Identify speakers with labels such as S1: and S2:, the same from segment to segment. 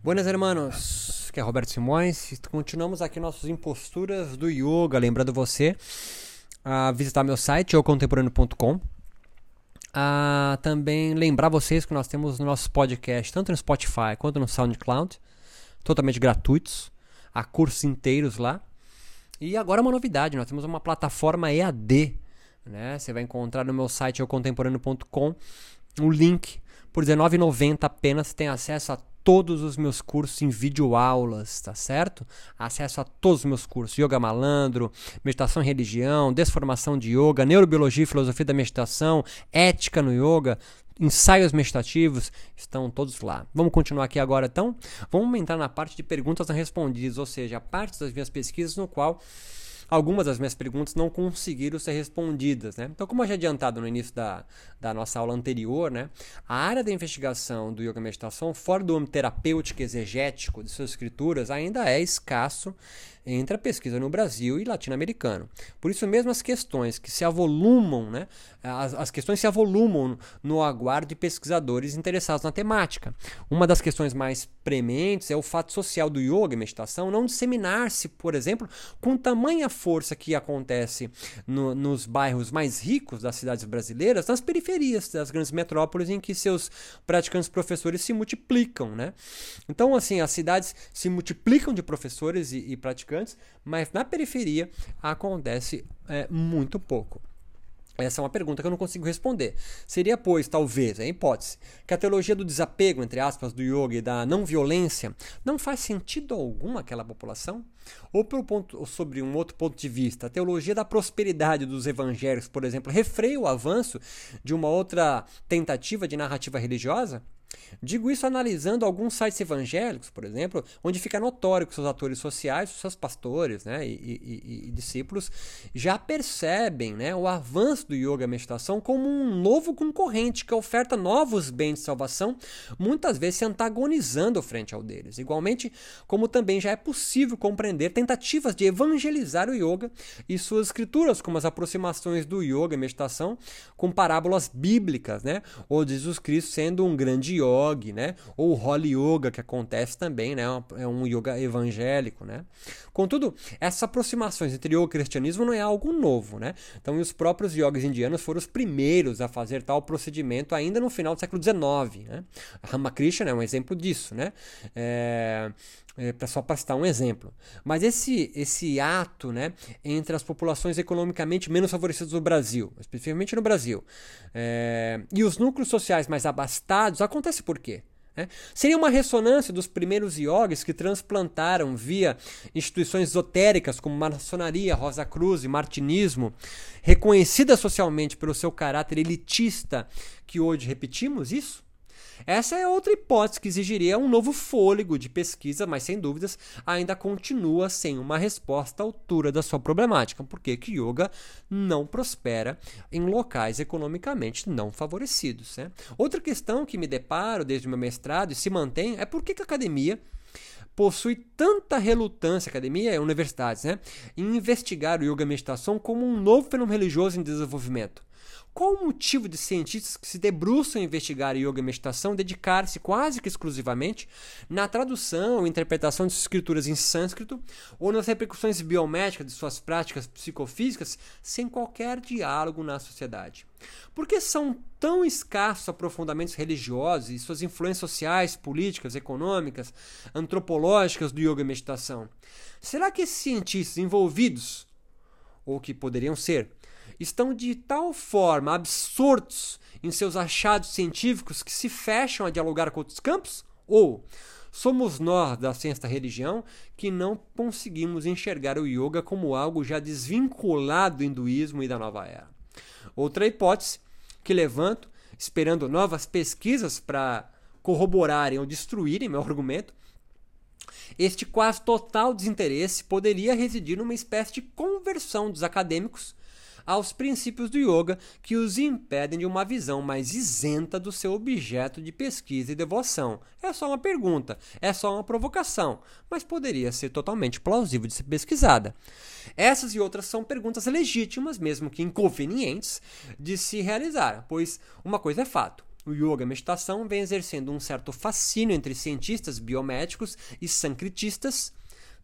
S1: Buenas hermanos, que é Roberto Simões. Continuamos aqui nossas imposturas do yoga. Lembrando você a visitar meu site, eucontemporâneo.com. A também lembrar vocês que nós temos no nosso podcast, tanto no Spotify quanto no SoundCloud, totalmente gratuitos. Há cursos inteiros lá. E agora uma novidade, nós temos uma plataforma EAD. Né? Você vai encontrar no meu site eucontemporâneo.com o link por R$19,90 apenas tem acesso a todos os meus cursos em videoaulas, tá certo? Acesso a todos os meus cursos: Yoga Malandro, Meditação e Religião, Desformação de Yoga, Neurobiologia e Filosofia da Meditação, Ética no Yoga, ensaios meditativos, estão todos lá. Vamos continuar aqui agora então? Vamos entrar na parte de perguntas não respondidas, ou seja, a parte das minhas pesquisas no qual algumas das minhas perguntas não conseguiram ser respondidas. Né? Então, como eu já adiantado no início da, da nossa aula anterior, né, a área da investigação do Yoga Meditação, fora do âmbito terapêutico exegético de suas escrituras, ainda é escasso entre a pesquisa no Brasil e latino-americano. Por isso mesmo as questões que se avolumam, né, as, as questões se avolumam no aguardo de pesquisadores interessados na temática. Uma das questões mais prementes é o fato social do yoga e meditação não disseminar-se, por exemplo, com tamanha força que acontece no, nos bairros mais ricos das cidades brasileiras, nas periferias das grandes metrópoles em que seus praticantes professores se multiplicam, né? Então, assim, as cidades se multiplicam de professores e, e praticantes, mas na periferia acontece é, muito pouco. Essa é uma pergunta que eu não consigo responder. Seria, pois, talvez, é hipótese, que a teologia do desapego, entre aspas, do yoga e da não violência não faz sentido algum àquela população? Ou, pelo ponto, ou sobre um outro ponto de vista, a teologia da prosperidade dos evangélicos, por exemplo, refreia o avanço de uma outra tentativa de narrativa religiosa? Digo isso analisando alguns sites evangélicos, por exemplo, onde fica notório que seus atores sociais, seus pastores né, e, e, e, discípulos já percebem né, o avanço do yoga e meditação como um novo concorrente que oferta novos bens de salvação, muitas vezes se antagonizando frente ao deles. Igualmente, como também já é possível compreender tentativas de evangelizar o yoga e suas escrituras, como as aproximações do yoga e meditação com parábolas bíblicas, né, ou Jesus Cristo sendo um grande yoga, né? Ou Holy Yoga, que acontece também, né? É um yoga evangélico, né? Contudo, essas aproximações entre yoga e cristianismo não é algo novo, né? Então, os próprios yogas indianos foram os primeiros a fazer tal procedimento ainda no final do século XIX, né? Ramakrishna é um exemplo disso, né? É, é, só para citar um exemplo. Mas esse, esse ato né, entre as populações economicamente menos favorecidas do Brasil, especificamente no Brasil, é, e os núcleos sociais mais abastados, acontece por quê? É, seria uma ressonância dos primeiros iogues que transplantaram via instituições esotéricas como maçonaria, Rosa Cruz e martinismo, reconhecidas socialmente pelo seu caráter elitista, que hoje repetimos isso? Essa é outra hipótese que exigiria um novo fôlego de pesquisa, mas sem dúvidas ainda continua sem uma resposta à altura da sua problemática, porque que yoga não prospera em locais economicamente não favorecidos. Né? Outra questão que me deparo desde o meu mestrado e se mantém é por que, que a academia possui tanta relutância, academia e universidades, né, em investigar o yoga meditação como um novo fenômeno religioso em desenvolvimento. Qual o motivo de cientistas que se debruçam a investigar yoga e meditação dedicar-se quase que exclusivamente na tradução e interpretação de suas escrituras em sânscrito ou nas repercussões biométricas de suas práticas psicofísicas sem qualquer diálogo na sociedade? Por que são tão escassos aprofundamentos religiosos e suas influências sociais, políticas, econômicas, antropológicas do yoga e meditação? Será que esses cientistas envolvidos, ou que poderiam ser, estão de tal forma absortos em seus achados científicos que se fecham a dialogar com outros campos? Ou somos nós da ciência da religião que não conseguimos enxergar o yoga como algo já desvinculado do hinduísmo e da nova era? Outra hipótese que levanto, esperando novas pesquisas para corroborarem ou destruírem meu argumento, este quase total desinteresse poderia residir numa espécie de conversão dos acadêmicos aos princípios do yoga que os impedem de uma visão mais isenta do seu objeto de pesquisa e devoção. É só uma pergunta, é só uma provocação, mas poderia ser totalmente plausível de ser pesquisada. Essas e outras são perguntas legítimas, mesmo que inconvenientes, de se realizar, pois uma coisa é fato o yoga e a meditação vem exercendo um certo fascínio entre cientistas biomédicos e sancritistas,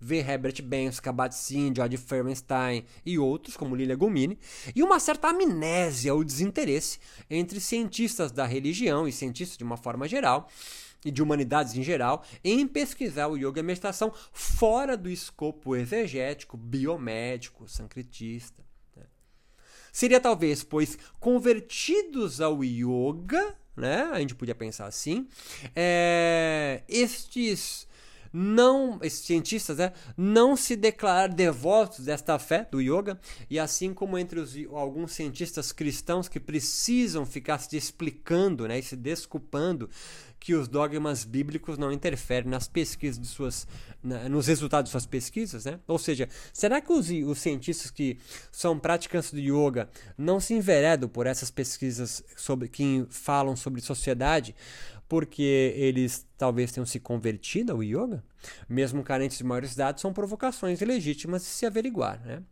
S1: vê Herbert Benson, Kabat-Zinn, George Ferenstein e outros, como Lilia Gomini, e uma certa amnésia ou desinteresse entre cientistas da religião e cientistas de uma forma geral, e de humanidades em geral, em pesquisar o yoga e a meditação fora do escopo exegético, biomédico, sancritista. Né? Seria talvez, pois, convertidos ao yoga, né? A gente podia pensar assim, é, estes não, esses cientistas, né, não se declarar devotos desta fé do yoga, e assim como entre os, alguns cientistas cristãos que precisam ficar se explicando né, e se desculpando que os dogmas bíblicos não interferem nas pesquisas de suas, nos resultados de suas pesquisas, né? Ou seja, será que os, os cientistas que são praticantes do yoga não se enveredam por essas pesquisas sobre que falam sobre sociedade, porque eles talvez tenham se convertido ao yoga? Mesmo carentes de maiores dados, são provocações legítimas de se averiguar, né?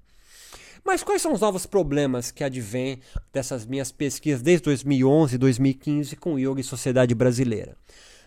S1: Mas quais são os novos problemas que advêm dessas minhas pesquisas desde 2011 e 2015 com yoga e sociedade brasileira?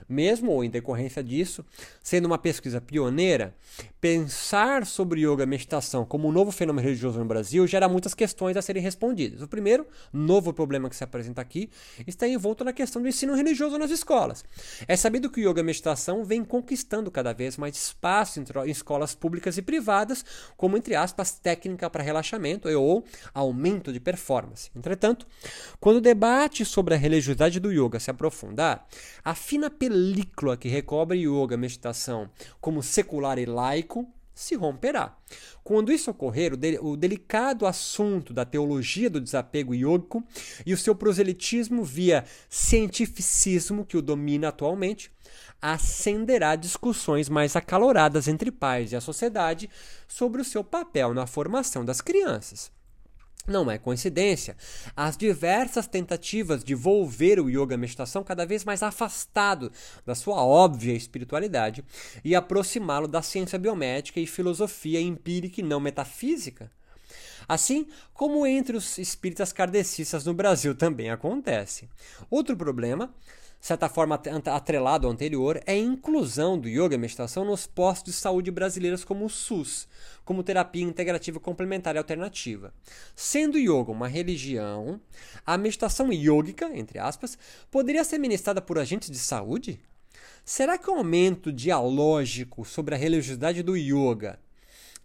S1: Mesmo ou em decorrência disso, sendo uma pesquisa pioneira, pensar sobre yoga e meditação como um novo fenômeno religioso no Brasil gera muitas questões a serem respondidas. O primeiro, novo problema que se apresenta aqui, está envolto na questão do ensino religioso nas escolas. É sabido que o yoga e meditação vem conquistando cada vez mais espaço em escolas públicas e privadas, como, entre aspas, técnica para relaxamento ou aumento de performance. Entretanto, quando o debate sobre a religiosidade do yoga se aprofundar, a fina película que recobre yoga, meditação, como secular e laico, se romperá. Quando isso ocorrer, o, de, o, delicado assunto da teologia do desapego iógico e o seu proselitismo via cientificismo que o domina atualmente acenderá discussões mais acaloradas entre pais e a sociedade sobre o seu papel na formação das crianças. Não é coincidência as diversas tentativas de volver o yoga meditação cada vez mais afastado da sua óbvia espiritualidade e aproximá-lo da ciência biomédica e filosofia empírica e não metafísica. Assim como entre os espíritas kardecistas no Brasil também acontece. Outro problema certa forma atrelado ao anterior, é a inclusão do yoga e meditação nos postos de saúde brasileiros como o SUS, como terapia integrativa complementar e alternativa. Sendo o yoga uma religião, a meditação yógica, entre aspas, poderia ser ministrada por agentes de saúde? Será que o aumento dialógico sobre a religiosidade do yoga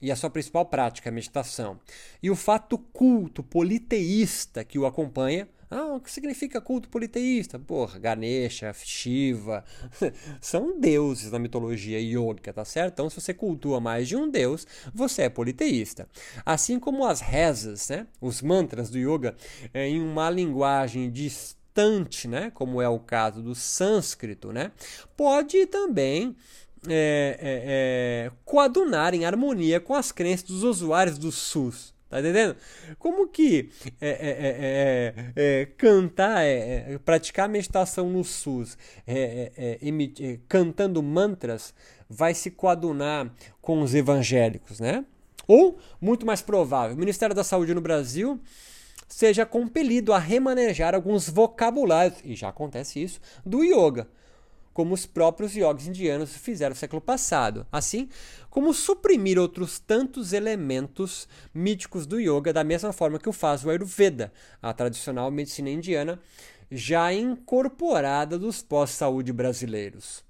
S1: e a sua principal prática, a meditação, e o fato culto politeísta que o acompanha, ah, o que significa culto politeísta? Porra, Ganesha, Shiva, são deuses na mitologia yoga, tá certo? Então, se você cultua mais de um deus, você é politeísta. Assim como as rezas, né? os mantras do yoga, é, em uma linguagem distante, né? como é o caso do sânscrito, né? pode também é, é, é, coadunar em harmonia com as crenças dos usuários do SUS. Tá entendendo? Como que é, é, é, é, é cantar, é, praticar meditação no SUS, cantando mantras, vai se coadunar com os evangélicos, né? Ou, muito mais provável, o Ministério da Saúde no Brasil seja compelido a remanejar alguns vocabulários, e já acontece isso, do yoga como os próprios yogis indianos fizeram no século passado, assim como suprimir outros tantos elementos míticos do yoga, da mesma forma que o faz o Ayurveda, a tradicional medicina indiana, já incorporada dos pós-saúde brasileiros.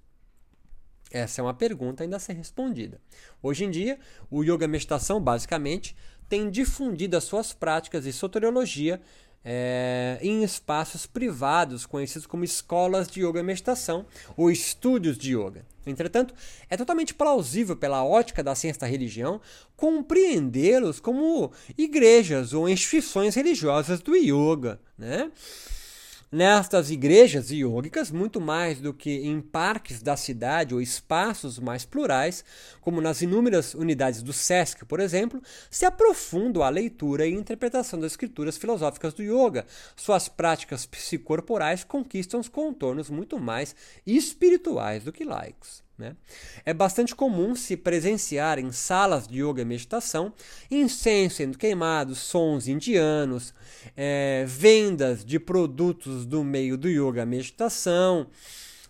S1: Essa é uma pergunta ainda a ser respondida. Hoje em dia, o yoga meditação, basicamente, tem difundido as suas práticas e soteriologia é, em espaços privados, conhecidos como escolas de yoga meditação ou estúdios de yoga. Entretanto, é totalmente plausível, pela ótica da ciência da religião, compreendê-los como igrejas ou instituições religiosas do yoga. Né? Nestas igrejas iógicas, muito mais do que em parques da cidade ou espaços mais plurais, como nas inúmeras unidades do SESC, por exemplo, se aprofunda a leitura e interpretação das escrituras filosóficas do yoga. Suas práticas psicorporais conquistam os contornos muito mais espirituais do que laicos. Né? É bastante comum se presenciar em salas de yoga e meditação incenso sendo queimados, sons indianos, é, vendas de produtos do meio do yoga e meditação,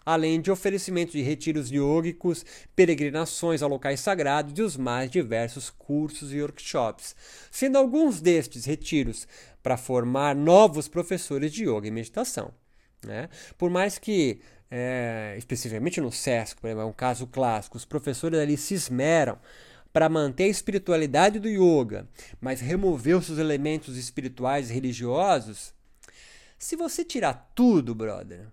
S1: além de oferecimento de retiros yogicos, peregrinações a locais sagrados e os mais diversos cursos e workshops, sendo alguns destes retiros para formar novos professores de yoga e meditação. Né? Por mais que, é, especificamente no SESC, por exemplo, é um caso clássico, os professores ali se esmeram para manter a espiritualidade do yoga, mas remover os seus elementos espirituais e religiosos, se você tirar tudo, brother,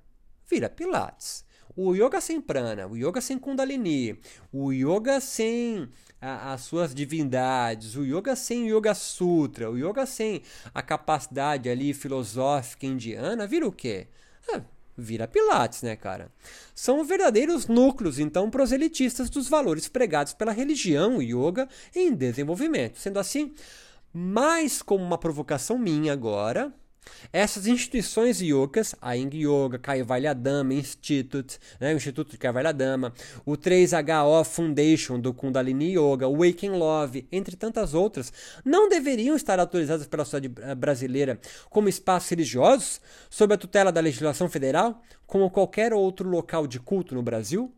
S1: vira Pilates. O yoga sem prana, o yoga sem kundalini, o yoga sem a, as suas divindades, o yoga sem yoga sutra, o yoga sem a capacidade ali filosófica indiana, vira o quê? Ah, vira Pilates, né, cara? São verdadeiros núcleos, então, proselitistas dos valores pregados pela religião yoga em desenvolvimento. Sendo assim, mais como uma provocação minha agora, essas instituições yogas, a Ing Yoga, Kaivalyadama Institute, né, o Instituto de Kaivalyadama, o 3HO Foundation do Kundalini Yoga, o Waking Love, entre tantas outras, não deveriam estar autorizadas pela sociedade brasileira como espaços religiosos, sob a tutela da legislação federal, como qualquer outro local de culto no Brasil?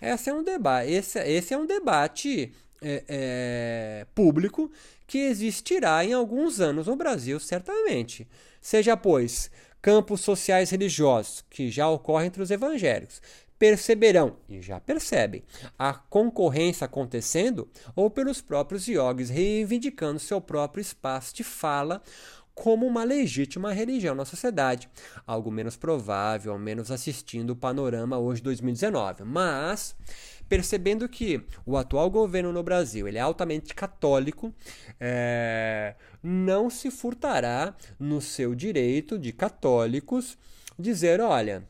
S1: Esse é um debate, esse, esse é um debate é, é, público que existirá em alguns anos no Brasil, certamente. Seja, pois, campos sociais religiosos, que já ocorrem entre os evangélicos, perceberão, e já percebem, a concorrência acontecendo, ou pelos próprios yogis reivindicando seu próprio espaço de fala como uma legítima religião na sociedade. Algo menos provável, ao menos assistindo o panorama hoje 2019. Mas percebendo que o atual governo no Brasil ele é altamente católico, é, não se furtará no seu direito de católicos dizer, olha,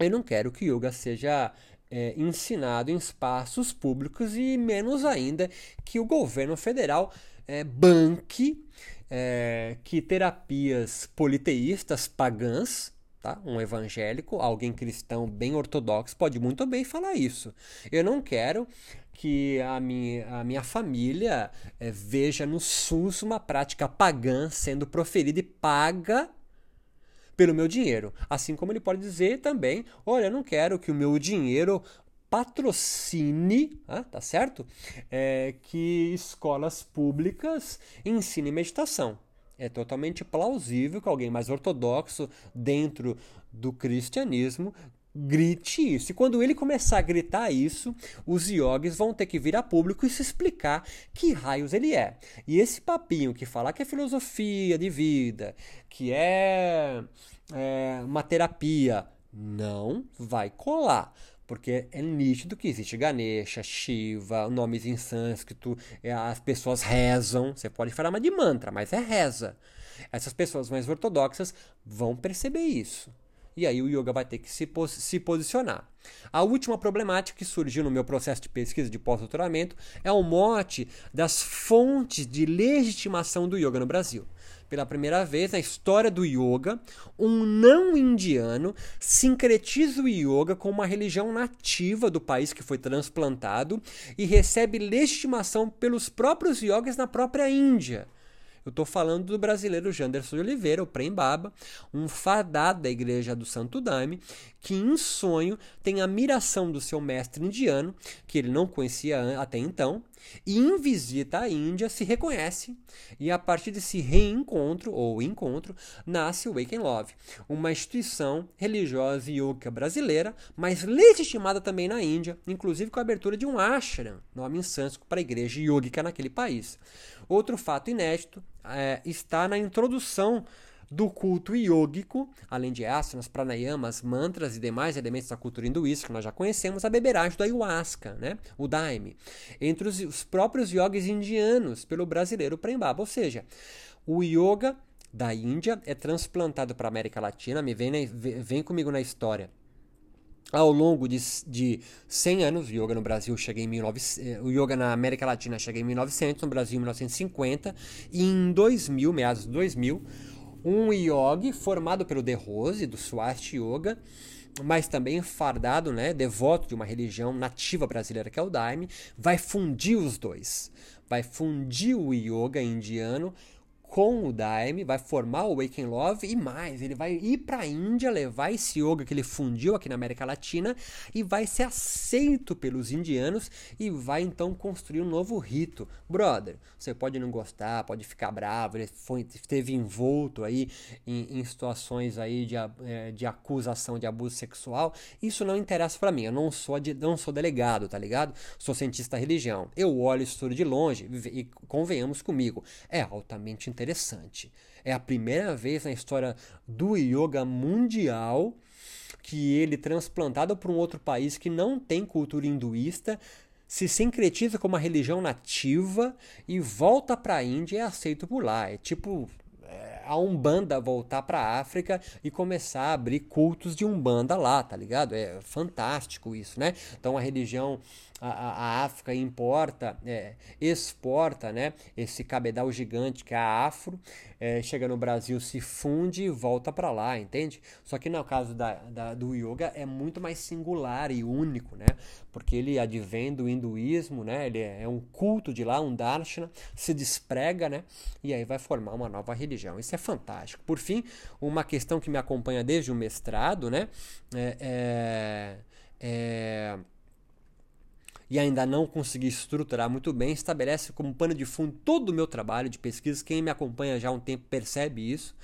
S1: eu não quero que yoga seja é, ensinado em espaços públicos e menos ainda que o governo federal é, banque é, que terapias politeístas pagãs Tá? Um evangélico, alguém cristão bem ortodoxo, pode muito bem falar isso. Eu não quero que a minha, a minha família é, veja no SUS uma prática pagã sendo proferida e paga pelo meu dinheiro. Assim como ele pode dizer também: olha, eu não quero que o meu dinheiro patrocine, ah, tá certo? É, que escolas públicas ensinem meditação. É totalmente plausível que alguém mais ortodoxo dentro do cristianismo grite isso. E quando ele começar a gritar isso, os yogis vão ter que vir a público e se explicar que raios ele é. E esse papinho que falar que é filosofia de vida, que é, é uma terapia, não vai colar. Porque é nítido que existe Ganesha, Shiva, nomes em sânscrito, é, as pessoas rezam. Você pode falar de mantra, mas é reza. Essas pessoas mais ortodoxas vão perceber isso. E aí o yoga vai ter que se, pos se posicionar. A última problemática que surgiu no meu processo de pesquisa de pós-doutoramento é o mote das fontes de legitimação do yoga no Brasil pela primeira vez na história do yoga, um não indiano sincretiza o yoga com uma religião nativa do país que foi transplantado e recebe legitimação pelos próprios yogis na própria Índia. Eu estou falando do brasileiro Janderson de Oliveira, o Prembaba, um fadado da igreja do Santo Daime, que em sonho tem a miração do seu mestre indiano, que ele não conhecia até então, e em visita à Índia se reconhece, e a partir desse reencontro ou encontro nasce o Wake Love, uma instituição religiosa yoga brasileira, mas legitimada também na Índia, inclusive com a abertura de um ashram, nome em sânscrito para a igreja yogica naquele país. Outro fato inédito é, está na introdução do culto iógico, além de asanas, pranayamas, mantras e demais elementos da cultura hinduísta que nós já conhecemos, a beberagem do ayahuasca, né? o daime, entre os, os próprios yogis indianos pelo brasileiro Prembaba. Ou seja, o yoga da Índia é transplantado para a América Latina, me vem, vem comigo na história. Ao longo de, de 100 anos, o yoga no Brasil chega em 1900, eh, o yoga na América Latina chega em 1900, no Brasil em 1950, e em 2000, meados de 2000, um yogi formado pelo De Rose, do Swasti Yoga, mas também fardado, né, devoto de uma religião nativa brasileira que é o Daime, vai fundir os dois. Vai fundir o yoga indiano com o Daime, vai formar o Waking Love e mais, ele vai ir para a Índia, levar esse yoga que ele fundiu aqui na América Latina e vai ser aceito pelos indianos e vai então construir um novo rito. Brother, você pode não gostar, pode ficar bravo, ele foi, esteve envolto aí em, em situações aí de, é, de acusação de abuso sexual, isso não interessa para mim, eu não sou, de, não sou delegado, tá ligado? Sou cientista da religião, eu olho isso tudo de longe e, convenhamos comigo, é altamente interessante. É a primeira vez na história do yoga mundial que ele, transplantado para um outro país que não tem cultura hinduísta, se sincretiza com uma religião nativa e volta para a Índia e é aceito por lá. É tipo é, a Umbanda voltar para a África e começar a abrir cultos de Umbanda lá, tá ligado? É fantástico isso, né? Então a religião a, a África importa, é, exporta né, esse cabedal gigante que é a afro, é, chega no Brasil, se funde e volta para lá, entende? Só que no caso da, da, do yoga é muito mais singular e único, né? Porque ele advém do hinduísmo, né? Ele é, é um culto de lá, um darshana, se desprega, né? E aí vai formar uma nova religião. Isso é fantástico. Por fim, uma questão que me acompanha desde o mestrado, né? é, é, é e ainda não consegui estruturar muito bem, estabelece como pano de fundo todo o meu trabalho de pesquisa. Quem me acompanha já há um tempo percebe isso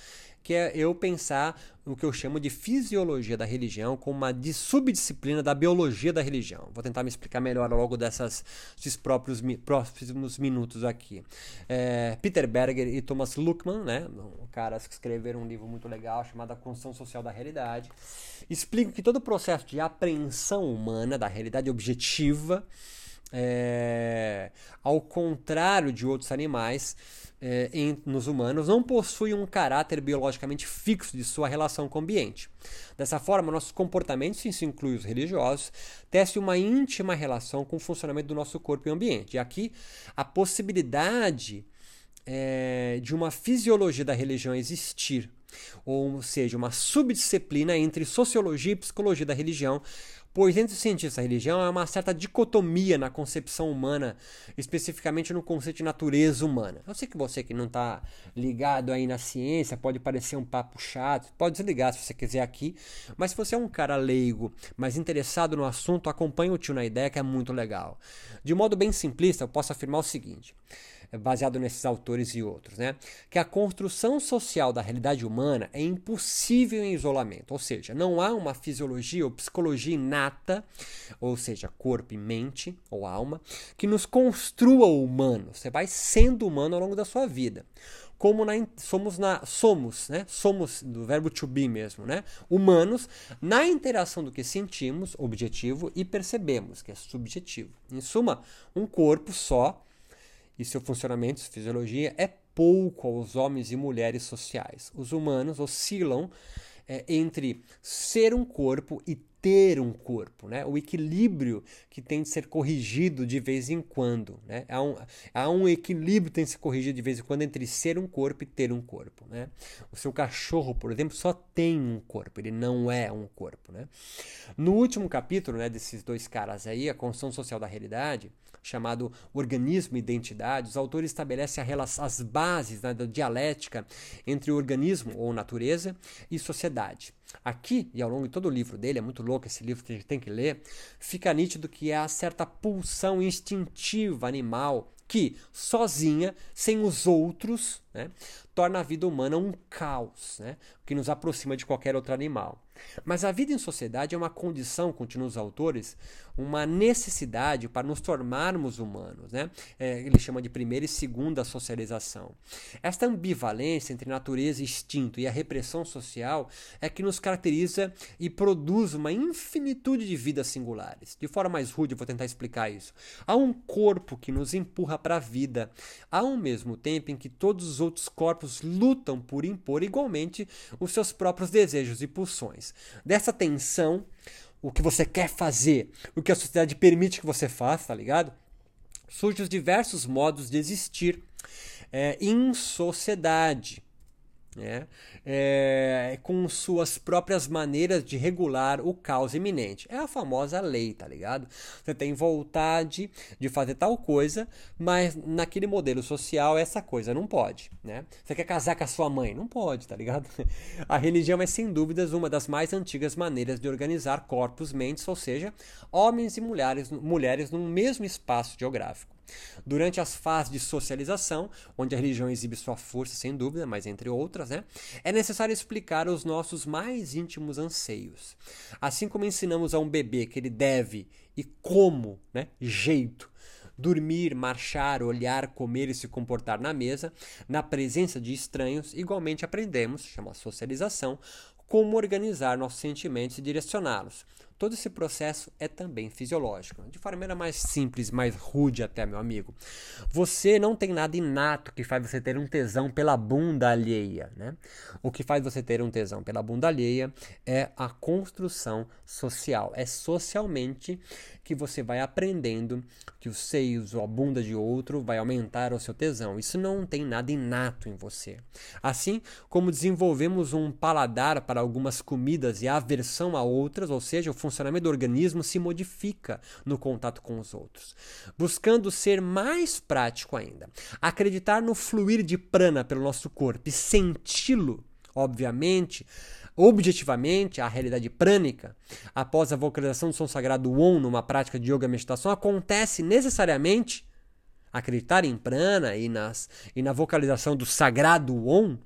S1: que é eu pensar no que eu chamo de fisiologia da religião como uma subdisciplina da biologia da religião. Vou tentar me explicar melhor ao longo dessas, desses próprios próximos minutos aqui. É, Peter Berger e Thomas Luckmann, né, caras que escreveram um livro muito legal chamado A Construção Social da Realidade, explicam que todo o processo de apreensão humana da realidade objetiva, é, ao contrário de outros animais, é, em, nos humanos não possui um caráter biologicamente fixo de sua relação com o ambiente. Dessa forma, nossos comportamentos, isso inclui os religiosos, tecem uma íntima relação com o funcionamento do nosso corpo e ambiente. E aqui, a possibilidade é, de uma fisiologia da religião existir, ou seja, uma subdisciplina entre sociologia e psicologia da religião, pois entre os cientistas da religião há uma certa dicotomia na concepção humana, especificamente no conceito de natureza humana. Eu sei que você que não está ligado aí na ciência pode parecer um papo chato, pode desligar se você quiser aqui, mas se você é um cara leigo, mas interessado no assunto, acompanhe o tio na ideia que é muito legal. De modo bem simplista, eu posso afirmar o seguinte: baseado nesses autores e outros, né? Que a construção social da realidade humana é impossível em isolamento, ou seja, não há uma fisiologia ou psicologia inata, ou seja, corpo e mente ou alma, que nos construa o humano. Você vai sendo humano ao longo da sua vida como na, somos na somos, né? Somos do verbo to be mesmo, né? Humanos na interação do que sentimos, objetivo, e percebemos, que é subjetivo. Em suma, um corpo só e seu funcionamento, sua fisiologia, é pouco aos homens e mulheres sociais. Os humanos oscilam é, entre ser um corpo e ter um corpo, né? O equilíbrio que tem de ser corrigido de vez em quando, né? Há um, há um equilíbrio que tem de ser corrigido de vez em quando entre ser um corpo e ter um corpo, né? O seu cachorro, por exemplo, só tem um corpo, ele não é um corpo, né? No último capítulo, né, desses dois caras aí, a construção social da realidade, chamado Organismo e Identidade, os autores estabelecem relação, as bases né, da dialética entre organismo ou natureza e sociedade. Aqui, e ao longo de todo o livro dele, é muito louco esse livro que a gente tem que ler, fica nítido que há certa pulsão instintiva animal que, sozinha, sem os outros, né, torna a vida humana um caos, né, que nos aproxima de qualquer outro animal. Mas a vida em sociedade é uma condição, continuam os autores, uma necessidade para nos tornarmos humanos. Né? É, ele chama de primeira e segunda socialização. Esta ambivalência entre natureza e instinto e a repressão social é que nos caracteriza e produz uma infinitude de vidas singulares. De forma mais rude, eu vou tentar explicar isso. Há um corpo que nos empurra para a vida, ao mesmo tempo em que todos os outros corpos lutam por impor igualmente os seus próprios desejos e pulsões. Dessa tensão, o que você quer fazer, o que a sociedade permite que você faça, tá ligado? Surgem os diversos modos de existir é, em sociedade. Né? É, com suas próprias maneiras de regular o caos iminente. É a famosa lei, tá ligado? Você tem vontade de fazer tal coisa, mas naquele modelo social essa coisa não pode, né? Você quer casar com a sua mãe? Não pode, tá ligado? A religião é sem dúvidas uma das mais antigas maneiras de organizar corpos, mentes, ou seja, homens e mulheres, mulheres num mesmo espaço geográfico. Durante as fases de socialização, onde a religião exibe sua força, sem dúvida, mas entre outras, né, é necessário explicar os nossos mais íntimos anseios. Assim como ensinamos a um bebê que ele deve e como, né, jeito, dormir, marchar, olhar, comer e se comportar na mesa, na presença de estranhos, igualmente aprendemos, chama socialização, como organizar nossos sentimentos e direcioná-los. Todo esse processo é também fisiológico. De forma mais simples, mais rude até, meu amigo. Você não tem nada inato que faz você ter um tesão pela bunda alheia, né? O que faz você ter um tesão pela bunda alheia é a construção social. É socialmente que você vai aprendendo que os seios ou a bunda de outro vai aumentar o seu tesão. Isso não tem nada inato em você. Assim como desenvolvemos um paladar para algumas comidas e aversão a outras, ou seja, o funcionamento do organismo se modifica no contato com os outros. Buscando ser mais prático ainda, acreditar no fluir de prana pelo nosso corpo e senti-lo, obviamente, objetivamente, a realidade prânica, após a vocalização do som sagrado Om numa prática de yoga meditação, acontece necessariamente acreditar em prana e, nas, e na vocalização do sagrado Om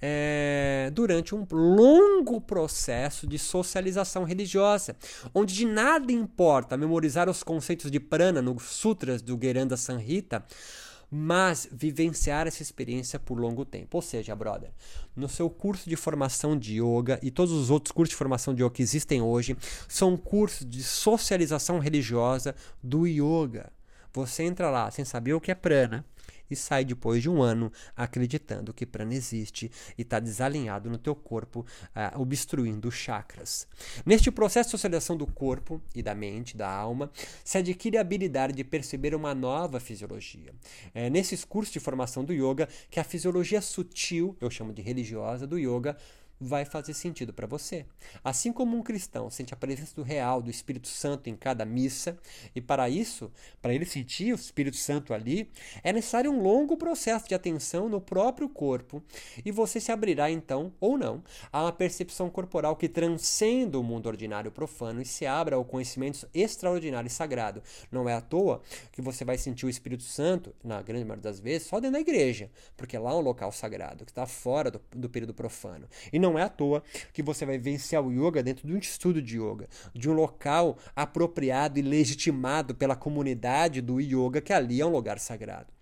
S1: é, durante um longo processo de socialização religiosa, onde de nada importa memorizar os conceitos de prana nos sutras do Geranda Sanhita, mas vivenciar essa experiência por longo tempo. Ou seja, brother, no seu curso de formação de yoga e todos os outros cursos de formação de yoga que existem hoje, são cursos de socialização religiosa do yoga. Você entra lá sem saber o que é prana, e sai depois de um ano acreditando que prana existe e está desalinhado no teu corpo, uh, obstruindo chakras. Neste processo de socialização do corpo e da mente, da alma, se adquire a habilidade de perceber uma nova fisiologia. É nesses cursos de formação do yoga que a fisiologia sutil, eu chamo de religiosa, do yoga, vai fazer sentido para você. Assim como um cristão sente a presença do real, do Espírito Santo em cada missa, e para isso, para ele sentir o Espírito Santo ali, é necessário um longo processo de atenção no próprio corpo, e você se abrirá então, ou não, a uma percepção corporal que transcenda o mundo ordinário profano e se abra ao conhecimento extraordinário e sagrado. Não é à toa que você vai sentir o Espírito Santo, na grande maioria das vezes, só dentro da igreja, porque lá é um local sagrado, que está fora do, do período profano. E não não é à toa que você vai vivenciar o yoga dentro de um estudo de yoga, de um local apropriado e legitimado pela comunidade do yoga, que ali é um lugar sagrado.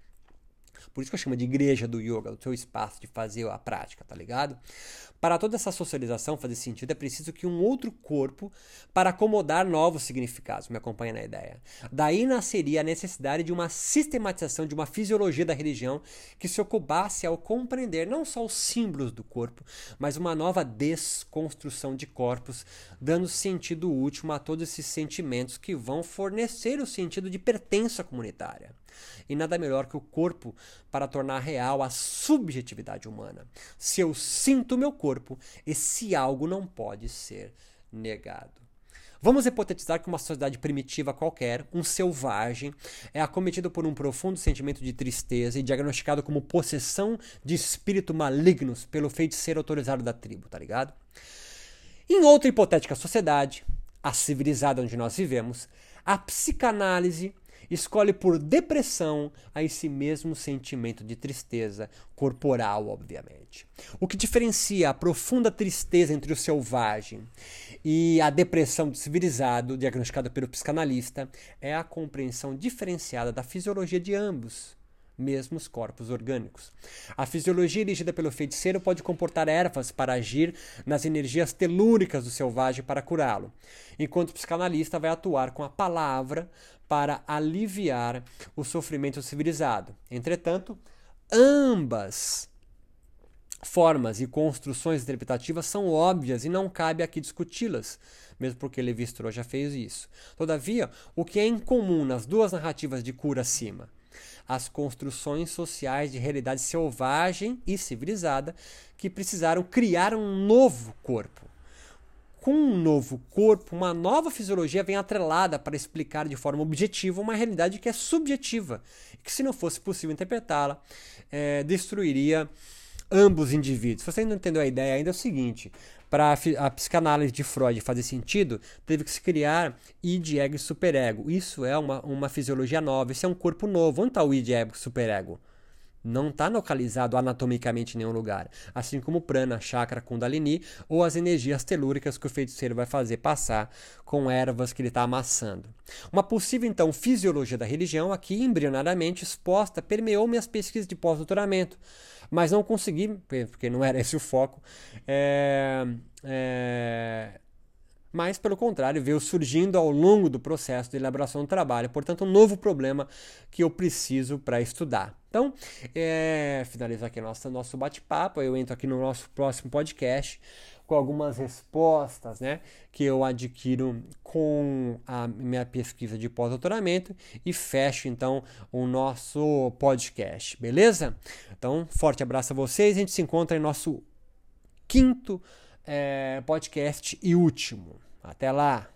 S1: Por isso que eu chamo de igreja do yoga, o seu espaço de fazer a prática, tá ligado? Para toda essa socialização fazer sentido, é preciso que um outro corpo para acomodar novos significados. Me acompanha na ideia. Daí nasceria a necessidade de uma sistematização de uma fisiologia da religião que se ocupasse ao compreender não só os símbolos do corpo, mas uma nova desconstrução de corpos, dando sentido último a todos esses sentimentos que vão fornecer o sentido de pertença comunitária. E nada melhor que o corpo para tornar real a subjetividade humana. Se eu sinto meu corpo, esse algo não pode ser negado. Vamos hipotetizar que uma sociedade primitiva qualquer, um selvagem, é acometido por um profundo sentimento de tristeza e diagnosticado como possessão de espírito malignos pelo feiticeiro autorizado da tribo, tá ligado? Em outra hipotética sociedade, a civilizada onde nós vivemos, a psicanálise escolhe por depressão a esse mesmo sentimento de tristeza corporal, obviamente. O que diferencia a profunda tristeza entre o selvagem e a depressão do civilizado, diagnosticada pelo psicanalista, é a compreensão diferenciada da fisiologia de ambos mesmos corpos orgânicos. A fisiologia dirigida pelo feiticeiro pode comportar ervas para agir nas energias telúricas do selvagem para curá-lo, enquanto o psicanalista vai atuar com a palavra para aliviar o sofrimento civilizado. Entretanto, ambas formas e construções interpretativas são óbvias e não cabe aqui discuti-las, mesmo porque Levi Strauss já fez isso. Todavia, o que é incomum nas duas narrativas de cura acima as construções sociais de realidade selvagem e civilizada que precisaram criar um novo corpo. Com um novo corpo, uma nova fisiologia vem atrelada para explicar de forma objetiva uma realidade que é subjetiva, e que, se não fosse possível interpretá-la, é, destruiria ambos indivíduos. Se você não entendeu a ideia ainda, é o seguinte: para a psicanálise de Freud fazer sentido, teve que se criar id, ego e superego. Isso é uma, uma fisiologia nova, isso é um corpo novo. Onde está o id, ego e superego? Não está localizado anatomicamente em nenhum lugar. Assim como prana, chakra, kundalini ou as energias telúricas que o feiticeiro vai fazer passar com ervas que ele está amassando. Uma possível, então, fisiologia da religião, aqui embrionariamente exposta, permeou minhas pesquisas de pós-doutoramento mas não consegui, porque não era esse o foco. É, é, mas, pelo contrário, veio surgindo ao longo do processo de elaboração do trabalho. Portanto, um novo problema que eu preciso para estudar. Então, é, finalizo aqui nosso, nosso bate-papo. Eu entro aqui no nosso próximo podcast com algumas respostas né, que eu adquiro com a minha pesquisa de pós-doutoramento e fecho então o nosso podcast, beleza? Então, forte abraço a vocês. A gente se encontra em nosso quinto é, podcast e último. Até lá!